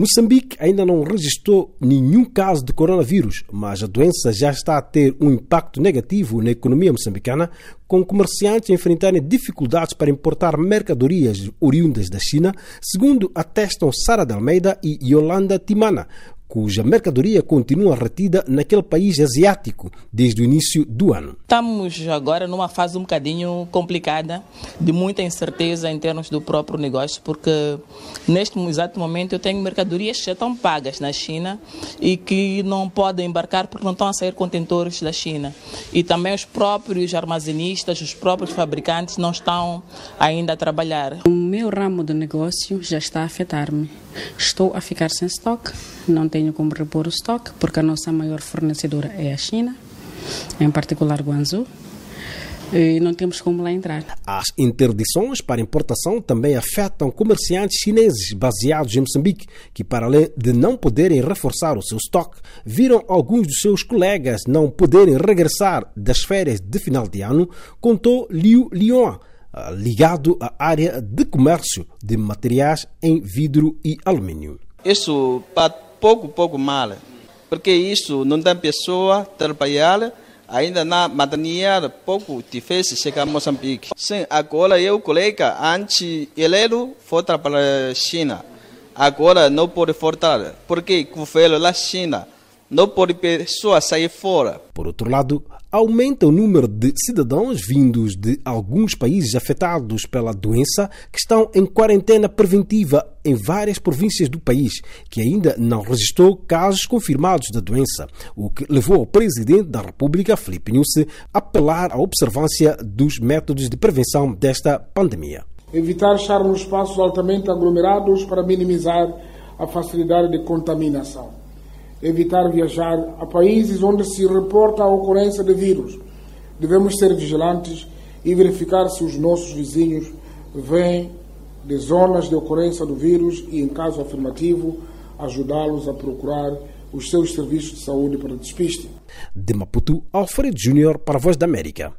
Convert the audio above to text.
Moçambique ainda não registrou nenhum caso de coronavírus, mas a doença já está a ter um impacto negativo na economia moçambicana, com comerciantes enfrentarem dificuldades para importar mercadorias oriundas da China, segundo atestam Sara de Almeida e Yolanda Timana, cuja mercadoria continua retida naquele país asiático desde o início do ano. Estamos agora numa fase um bocadinho complicada, de muita incerteza em termos do próprio negócio, porque neste exato momento eu tenho mercadorias que já estão pagas na China e que não podem embarcar porque não estão a sair contentores da China. E também os próprios armazenistas, os próprios fabricantes não estão ainda a trabalhar. Meu ramo de negócio já está a afetar-me. Estou a ficar sem estoque, não tenho como repor o estoque, porque a nossa maior fornecedora é a China, em particular Guangzhou. E não temos como lá entrar. As interdições para importação também afetam comerciantes chineses baseados em Moçambique, que, para além de não poderem reforçar o seu estoque, viram alguns dos seus colegas não poderem regressar das férias de final de ano, contou Liu Lion, ligado à área de comércio de materiais em vidro e alumínio. Isso para pouco, pouco mal, porque isso não tem pessoa trabalhar, ainda na maternidade pouco difícil chegar a Moçambique. Sim, agora eu, colega, antes ele foi para a China, agora não pode voltar, porque o governo da China não pode pessoa sair fora. Por outro lado, aumenta o número de cidadãos vindos de alguns países afetados pela doença que estão em quarentena preventiva em várias províncias do país, que ainda não registrou casos confirmados da doença, o que levou o presidente da República, Filipe Nussi, a apelar à observância dos métodos de prevenção desta pandemia. Evitar estar nos espaços altamente aglomerados para minimizar a facilidade de contaminação evitar viajar a países onde se reporta a ocorrência de vírus. Devemos ser vigilantes e verificar se os nossos vizinhos vêm de zonas de ocorrência do vírus e, em caso afirmativo, ajudá-los a procurar os seus serviços de saúde para despiste. De Maputo, Alfredo Júnior para a Voz da América.